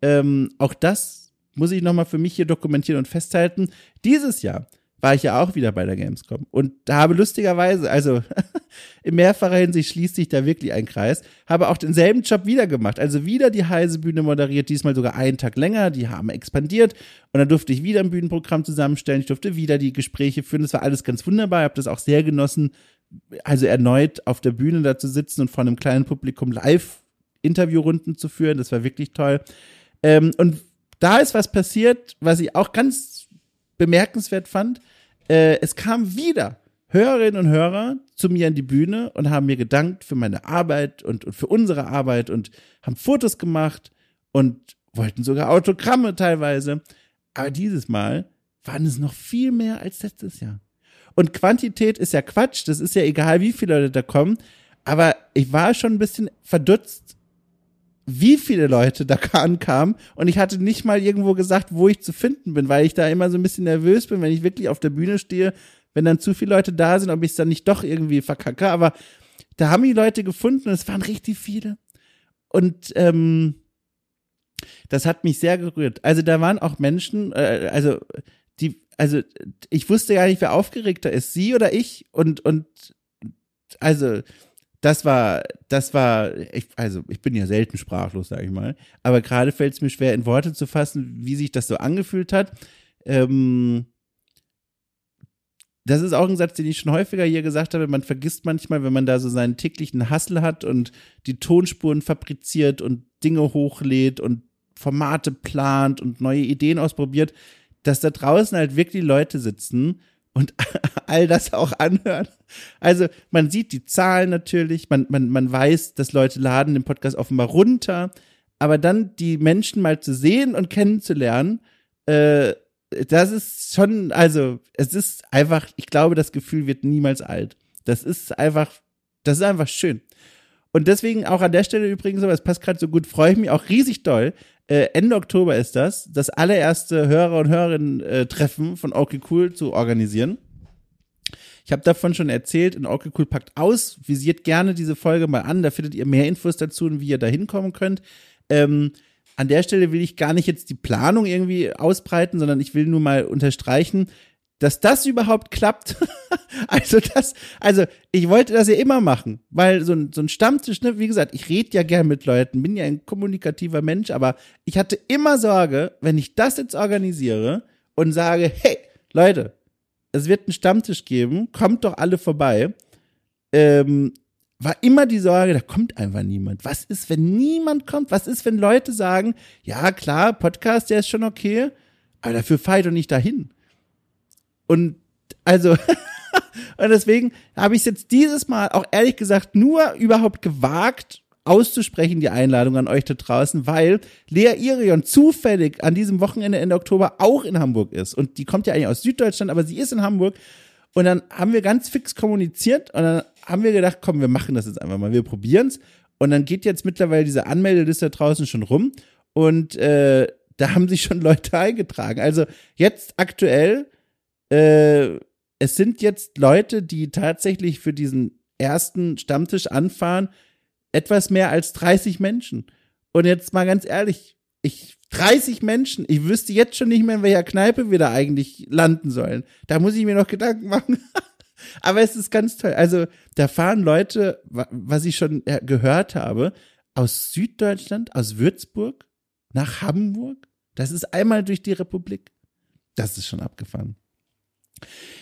Ähm, auch das muss ich nochmal für mich hier dokumentieren und festhalten. Dieses Jahr war ich ja auch wieder bei der Gamescom und habe lustigerweise, also in mehrfacher Hinsicht schließt sich da wirklich ein Kreis, habe auch denselben Job wieder gemacht, also wieder die heiße Bühne moderiert, diesmal sogar einen Tag länger, die haben expandiert und dann durfte ich wieder ein Bühnenprogramm zusammenstellen, ich durfte wieder die Gespräche führen, das war alles ganz wunderbar, ich habe das auch sehr genossen, also erneut auf der Bühne da zu sitzen und vor einem kleinen Publikum live Interviewrunden zu führen, das war wirklich toll. Ähm, und da ist was passiert, was ich auch ganz bemerkenswert fand. Äh, es kam wieder Hörerinnen und Hörer zu mir an die Bühne und haben mir gedankt für meine Arbeit und, und für unsere Arbeit und haben Fotos gemacht und wollten sogar Autogramme teilweise. Aber dieses Mal waren es noch viel mehr als letztes Jahr. Und Quantität ist ja Quatsch, das ist ja egal, wie viele Leute da kommen. Aber ich war schon ein bisschen verdutzt, wie viele Leute da ankamen und ich hatte nicht mal irgendwo gesagt, wo ich zu finden bin, weil ich da immer so ein bisschen nervös bin, wenn ich wirklich auf der Bühne stehe, wenn dann zu viele Leute da sind, ob ich es dann nicht doch irgendwie verkacke. Aber da haben die Leute gefunden und es waren richtig viele. Und ähm, das hat mich sehr gerührt. Also da waren auch Menschen, äh, also die, also ich wusste gar nicht, wer aufgeregter ist, sie oder ich. Und und also das war, das war, ich, also ich bin ja selten sprachlos, sage ich mal. Aber gerade fällt es mir schwer, in Worte zu fassen, wie sich das so angefühlt hat. Ähm, das ist auch ein Satz, den ich schon häufiger hier gesagt habe. Man vergisst manchmal, wenn man da so seinen täglichen Hassel hat und die Tonspuren fabriziert und Dinge hochlädt und Formate plant und neue Ideen ausprobiert, dass da draußen halt wirklich Leute sitzen und all das auch anhören. Also man sieht die Zahlen natürlich, man, man, man weiß, dass Leute laden den Podcast offenbar runter, aber dann die Menschen mal zu sehen und kennenzulernen, äh, das ist schon, also es ist einfach, ich glaube, das Gefühl wird niemals alt. Das ist einfach, das ist einfach schön. Und deswegen auch an der Stelle übrigens, aber es passt gerade so gut, freue ich mich auch riesig doll. Äh, Ende Oktober ist das, das allererste Hörer- und Hörerinnen-Treffen von Okay Cool zu organisieren. Ich habe davon schon erzählt, in Okay Cool packt aus, visiert gerne diese Folge mal an, da findet ihr mehr Infos dazu und wie ihr da hinkommen könnt. Ähm, an der Stelle will ich gar nicht jetzt die Planung irgendwie ausbreiten, sondern ich will nur mal unterstreichen, dass das überhaupt klappt. also das, also ich wollte das ja immer machen, weil so ein, so ein Stammtisch, ne, wie gesagt, ich rede ja gern mit Leuten, bin ja ein kommunikativer Mensch, aber ich hatte immer Sorge, wenn ich das jetzt organisiere und sage, hey, Leute, es wird einen Stammtisch geben, kommt doch alle vorbei, ähm, war immer die Sorge, da kommt einfach niemand. Was ist, wenn niemand kommt? Was ist, wenn Leute sagen, ja klar, Podcast, der ist schon okay, aber dafür fahre ich doch nicht dahin. Und also, und deswegen habe ich es jetzt dieses Mal auch ehrlich gesagt nur überhaupt gewagt, auszusprechen, die Einladung an euch da draußen, weil Lea Irion zufällig an diesem Wochenende Ende Oktober auch in Hamburg ist. Und die kommt ja eigentlich aus Süddeutschland, aber sie ist in Hamburg. Und dann haben wir ganz fix kommuniziert und dann haben wir gedacht, komm, wir machen das jetzt einfach mal, wir probieren's. Und dann geht jetzt mittlerweile diese Anmeldeliste draußen schon rum und äh, da haben sich schon Leute eingetragen. Also jetzt aktuell äh, es sind jetzt Leute, die tatsächlich für diesen ersten Stammtisch anfahren, etwas mehr als 30 Menschen. Und jetzt mal ganz ehrlich, ich 30 Menschen, ich wüsste jetzt schon nicht mehr, in welcher Kneipe wir da eigentlich landen sollen. Da muss ich mir noch Gedanken machen. Aber es ist ganz toll. Also, da fahren Leute, was ich schon gehört habe, aus Süddeutschland, aus Würzburg nach Hamburg. Das ist einmal durch die Republik. Das ist schon abgefahren.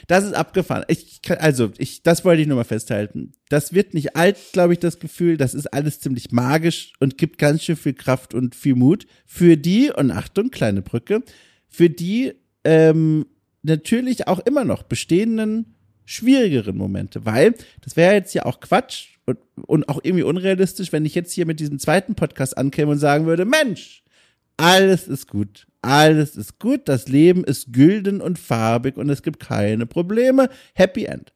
Das ist abgefahren. Ich kann, also, ich, das wollte ich nur mal festhalten. Das wird nicht alt, glaube ich, das Gefühl. Das ist alles ziemlich magisch und gibt ganz schön viel Kraft und viel Mut für die, und Achtung, kleine Brücke, für die ähm, natürlich auch immer noch bestehenden schwierigeren Momente, weil das wäre jetzt ja auch Quatsch und, und auch irgendwie unrealistisch, wenn ich jetzt hier mit diesem zweiten Podcast ankäme und sagen würde, Mensch, alles ist gut, alles ist gut, das Leben ist gülden und farbig und es gibt keine Probleme. Happy End.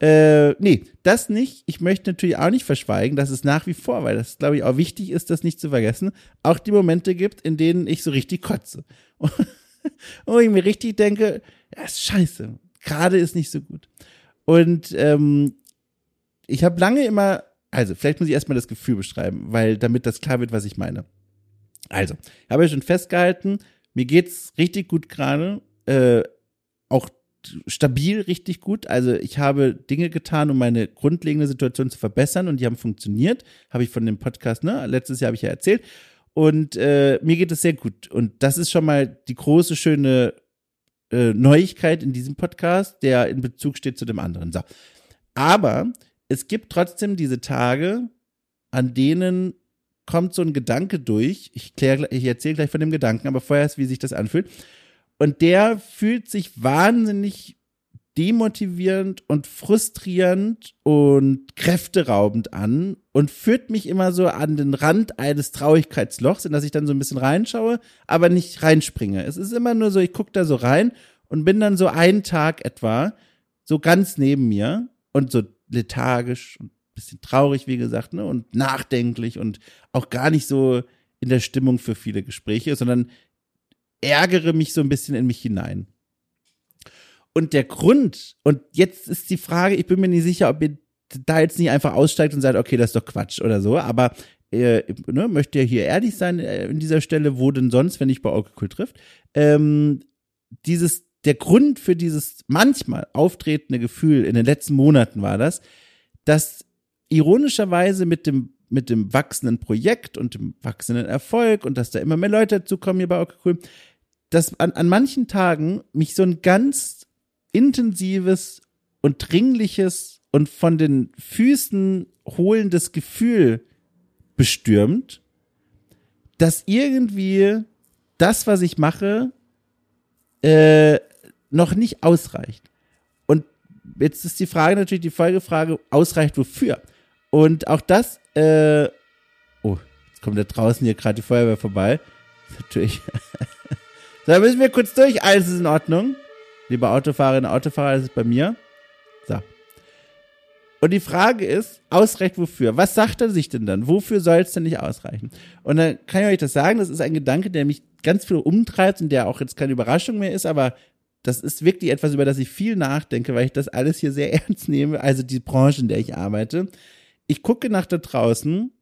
Äh, nee, das nicht. Ich möchte natürlich auch nicht verschweigen, dass es nach wie vor, weil das, glaube ich, auch wichtig ist, das nicht zu vergessen, auch die Momente gibt, in denen ich so richtig kotze. Und ich mir richtig denke, ja, ist scheiße. Gerade ist nicht so gut. Und ähm, ich habe lange immer, also vielleicht muss ich erstmal das Gefühl beschreiben, weil damit das klar wird, was ich meine. Also, ich habe ja schon festgehalten, mir geht's richtig gut gerade, äh, auch stabil richtig gut. Also ich habe Dinge getan, um meine grundlegende Situation zu verbessern und die haben funktioniert. Habe ich von dem Podcast, ne? Letztes Jahr habe ich ja erzählt. Und äh, mir geht es sehr gut. Und das ist schon mal die große, schöne äh, Neuigkeit in diesem Podcast, der in Bezug steht zu dem anderen. So. Aber es gibt trotzdem diese Tage, an denen kommt so ein Gedanke durch. Ich, ich erzähle gleich von dem Gedanken, aber vorher ist, wie sich das anfühlt. Und der fühlt sich wahnsinnig demotivierend und frustrierend und kräfteraubend an und führt mich immer so an den Rand eines Traurigkeitslochs, in das ich dann so ein bisschen reinschaue, aber nicht reinspringe. Es ist immer nur so, ich gucke da so rein und bin dann so einen Tag etwa so ganz neben mir und so lethargisch und bisschen traurig, wie gesagt, ne, und nachdenklich und auch gar nicht so in der Stimmung für viele Gespräche, sondern ärgere mich so ein bisschen in mich hinein. Und der Grund, und jetzt ist die Frage, ich bin mir nicht sicher, ob ihr da jetzt nicht einfach aussteigt und sagt, okay, das ist doch Quatsch oder so, aber äh, ne, möchte ja hier ehrlich sein äh, in dieser Stelle, wo denn sonst, wenn ich bei Oracle trifft, ähm, dieses, der Grund für dieses manchmal auftretende Gefühl in den letzten Monaten war das, dass ironischerweise mit dem mit dem wachsenden Projekt und dem wachsenden Erfolg und dass da immer mehr Leute dazukommen hier bei okay dass an, an manchen Tagen mich so ein ganz intensives und dringliches und von den Füßen holendes Gefühl bestürmt, dass irgendwie das, was ich mache, äh, noch nicht ausreicht. Und jetzt ist die Frage natürlich die Folgefrage, ausreicht wofür? Und auch das, äh, oh, jetzt kommt da draußen hier gerade die Feuerwehr vorbei. Natürlich. so, da müssen wir kurz durch. Alles ist in Ordnung. Lieber Autofahrerinnen Autofahrer, das ist bei mir. So. Und die Frage ist, ausreicht wofür? Was sagt er sich denn dann? Wofür soll es denn nicht ausreichen? Und dann kann ich euch das sagen, das ist ein Gedanke, der mich ganz viel umtreibt und der auch jetzt keine Überraschung mehr ist, aber das ist wirklich etwas, über das ich viel nachdenke, weil ich das alles hier sehr ernst nehme, also die Branche, in der ich arbeite ich gucke nach da draußen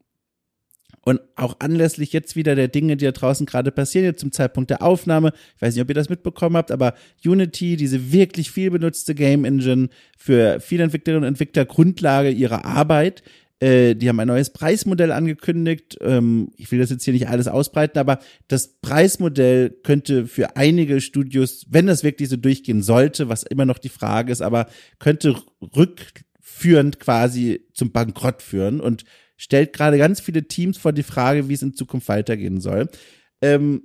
Und auch anlässlich jetzt wieder der Dinge, die da draußen gerade passieren, jetzt zum Zeitpunkt der Aufnahme, ich weiß nicht, ob ihr das mitbekommen habt, aber Unity, diese wirklich viel benutzte Game Engine für viele Entwicklerinnen und Entwickler Grundlage ihrer Arbeit, äh, die haben ein neues Preismodell angekündigt. Ähm, ich will das jetzt hier nicht alles ausbreiten, aber das Preismodell könnte für einige Studios, wenn das wirklich so durchgehen sollte, was immer noch die Frage ist, aber könnte rückführend quasi zum Bankrott führen und stellt gerade ganz viele Teams vor die Frage, wie es in Zukunft weitergehen soll. Ähm,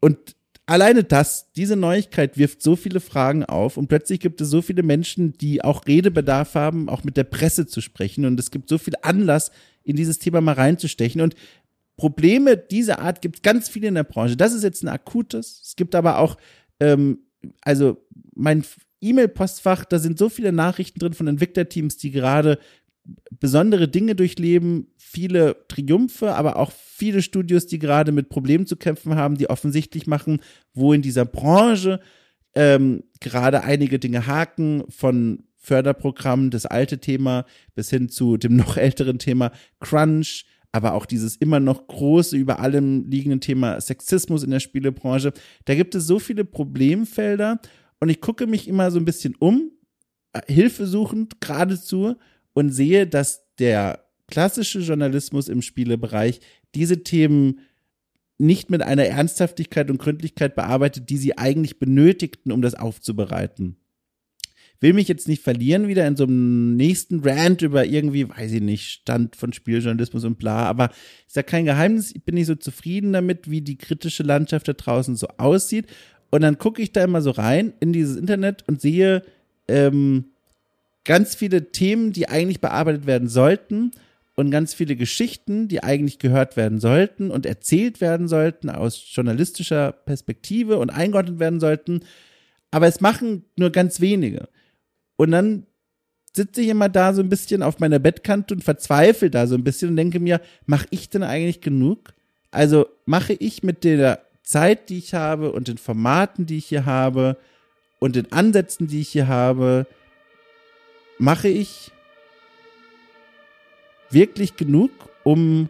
und alleine das, diese Neuigkeit wirft so viele Fragen auf und plötzlich gibt es so viele Menschen, die auch Redebedarf haben, auch mit der Presse zu sprechen und es gibt so viel Anlass, in dieses Thema mal reinzustechen und Probleme dieser Art gibt es ganz viele in der Branche. Das ist jetzt ein akutes. Es gibt aber auch, ähm, also mein E-Mail-Postfach, da sind so viele Nachrichten drin von Entwicklerteams, die gerade besondere Dinge durchleben, viele Triumphe, aber auch viele Studios, die gerade mit Problemen zu kämpfen haben, die offensichtlich machen, wo in dieser Branche ähm, gerade einige Dinge haken, von Förderprogrammen, das alte Thema, bis hin zu dem noch älteren Thema Crunch, aber auch dieses immer noch große, über allem liegende Thema Sexismus in der Spielebranche. Da gibt es so viele Problemfelder und ich gucke mich immer so ein bisschen um, äh, hilfesuchend geradezu und sehe, dass der klassische Journalismus im Spielebereich diese Themen nicht mit einer Ernsthaftigkeit und Gründlichkeit bearbeitet, die sie eigentlich benötigten, um das aufzubereiten. Will mich jetzt nicht verlieren wieder in so einem nächsten Rant über irgendwie, weiß ich nicht, Stand von Spieljournalismus und bla, aber ist ja kein Geheimnis, ich bin nicht so zufrieden damit, wie die kritische Landschaft da draußen so aussieht. Und dann gucke ich da immer so rein in dieses Internet und sehe, ähm, ganz viele Themen, die eigentlich bearbeitet werden sollten und ganz viele Geschichten, die eigentlich gehört werden sollten und erzählt werden sollten aus journalistischer Perspektive und eingeordnet werden sollten. Aber es machen nur ganz wenige. Und dann sitze ich immer da so ein bisschen auf meiner Bettkante und verzweifle da so ein bisschen und denke mir, mache ich denn eigentlich genug? Also mache ich mit der Zeit, die ich habe und den Formaten, die ich hier habe und den Ansätzen, die ich hier habe, mache ich wirklich genug, um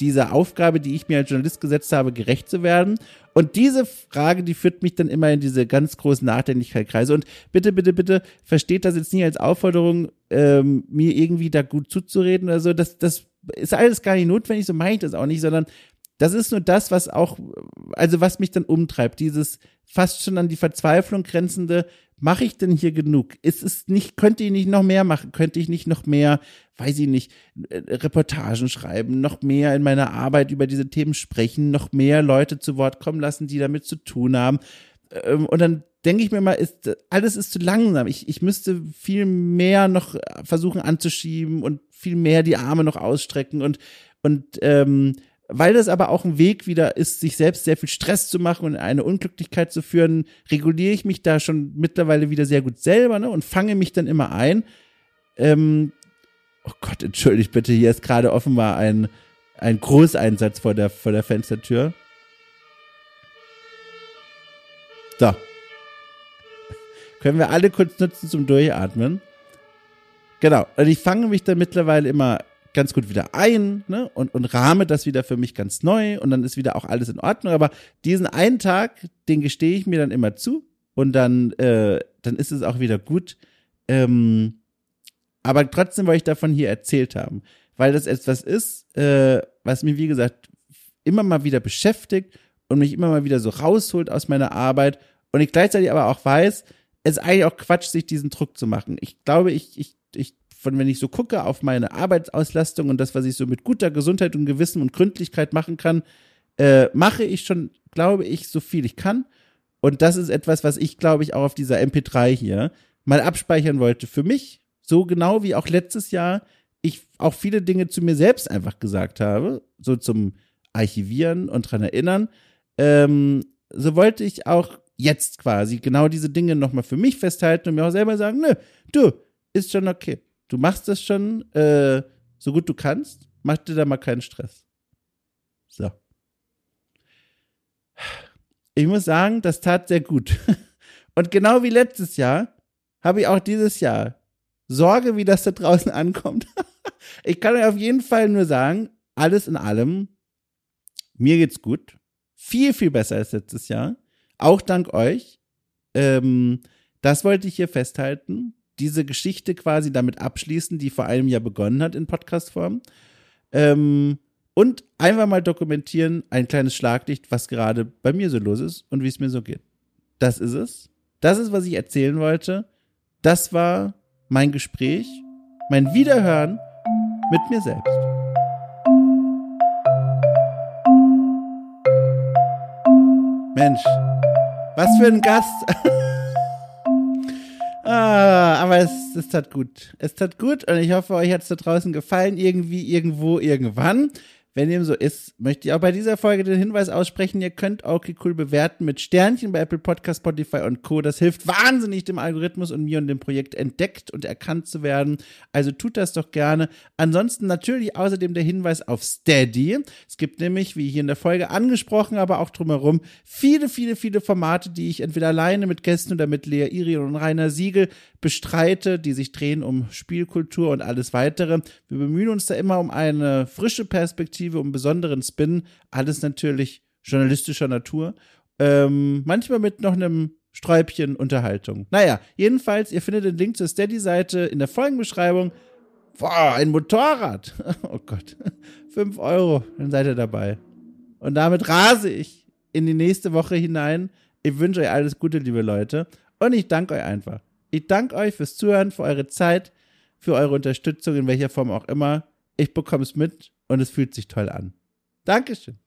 dieser Aufgabe, die ich mir als Journalist gesetzt habe, gerecht zu werden? Und diese Frage, die führt mich dann immer in diese ganz großen Nachdenklichkeitkreise. Und bitte, bitte, bitte, versteht das jetzt nicht als Aufforderung, ähm, mir irgendwie da gut zuzureden oder so. Das, das ist alles gar nicht notwendig, so meine ich das auch nicht, sondern das ist nur das, was auch, also was mich dann umtreibt, dieses fast schon an die Verzweiflung grenzende, mache ich denn hier genug? Ist es nicht, könnte ich nicht noch mehr machen? Könnte ich nicht noch mehr, weiß ich nicht, äh, Reportagen schreiben, noch mehr in meiner Arbeit über diese Themen sprechen, noch mehr Leute zu Wort kommen lassen, die damit zu tun haben? Ähm, und dann denke ich mir mal, ist, alles ist zu langsam. Ich, ich müsste viel mehr noch versuchen anzuschieben und viel mehr die Arme noch ausstrecken und, und ähm, weil das aber auch ein Weg wieder ist, sich selbst sehr viel Stress zu machen und eine Unglücklichkeit zu führen, reguliere ich mich da schon mittlerweile wieder sehr gut selber ne, und fange mich dann immer ein. Ähm, oh Gott, entschuldigt bitte, hier ist gerade offenbar ein, ein Großeinsatz vor der, vor der Fenstertür. So. Können wir alle kurz nutzen zum Durchatmen. Genau. Und ich fange mich dann mittlerweile immer ganz gut wieder ein ne? und, und rahme das wieder für mich ganz neu und dann ist wieder auch alles in Ordnung. Aber diesen einen Tag, den gestehe ich mir dann immer zu und dann, äh, dann ist es auch wieder gut. Ähm, aber trotzdem wollte ich davon hier erzählt haben, weil das etwas ist, äh, was mir, wie gesagt, immer mal wieder beschäftigt und mich immer mal wieder so rausholt aus meiner Arbeit und ich gleichzeitig aber auch weiß, es ist eigentlich auch Quatsch, sich diesen Druck zu machen. Ich glaube, ich, ich, ich von wenn ich so gucke auf meine Arbeitsauslastung und das, was ich so mit guter Gesundheit und Gewissen und Gründlichkeit machen kann, äh, mache ich schon, glaube ich, so viel ich kann. Und das ist etwas, was ich, glaube ich, auch auf dieser MP3 hier mal abspeichern wollte für mich. So genau wie auch letztes Jahr ich auch viele Dinge zu mir selbst einfach gesagt habe, so zum Archivieren und dran erinnern. Ähm, so wollte ich auch jetzt quasi genau diese Dinge nochmal für mich festhalten und mir auch selber sagen, nö, du, ist schon okay. Du machst das schon äh, so gut du kannst. Mach dir da mal keinen Stress. So. Ich muss sagen, das tat sehr gut. Und genau wie letztes Jahr habe ich auch dieses Jahr Sorge, wie das da draußen ankommt. ich kann euch auf jeden Fall nur sagen, alles in allem, mir geht's gut. Viel, viel besser als letztes Jahr. Auch dank euch. Ähm, das wollte ich hier festhalten. Diese Geschichte quasi damit abschließen, die vor einem Jahr begonnen hat in Podcastform. Ähm, und einfach mal dokumentieren, ein kleines Schlaglicht, was gerade bei mir so los ist und wie es mir so geht. Das ist es. Das ist, was ich erzählen wollte. Das war mein Gespräch, mein Wiederhören mit mir selbst. Mensch, was für ein Gast. ah, aber es, es tat gut. Es tat gut und ich hoffe, euch hat es da draußen gefallen, irgendwie, irgendwo, irgendwann. Wenn dem so ist, möchte ich auch bei dieser Folge den Hinweis aussprechen, ihr könnt okay cool bewerten mit Sternchen bei Apple Podcast, Spotify und Co. Das hilft wahnsinnig dem Algorithmus und mir und dem Projekt entdeckt und erkannt zu werden. Also tut das doch gerne. Ansonsten natürlich außerdem der Hinweis auf Steady. Es gibt nämlich, wie hier in der Folge angesprochen, aber auch drumherum, viele, viele, viele Formate, die ich entweder alleine mit Gästen oder mit Lea Irion und Rainer Siegel bestreite, die sich drehen um Spielkultur und alles weitere. Wir bemühen uns da immer um eine frische Perspektive, um einen besonderen Spin. Alles natürlich journalistischer Natur. Ähm, manchmal mit noch einem Sträubchen Unterhaltung. Naja, jedenfalls, ihr findet den Link zur Steady-Seite in der Folgenbeschreibung. Boah, ein Motorrad. Oh Gott. Fünf Euro, dann seid ihr dabei. Und damit rase ich in die nächste Woche hinein. Ich wünsche euch alles Gute, liebe Leute. Und ich danke euch einfach. Ich danke euch fürs Zuhören, für eure Zeit, für eure Unterstützung, in welcher Form auch immer. Ich bekomme es mit und es fühlt sich toll an. Dankeschön.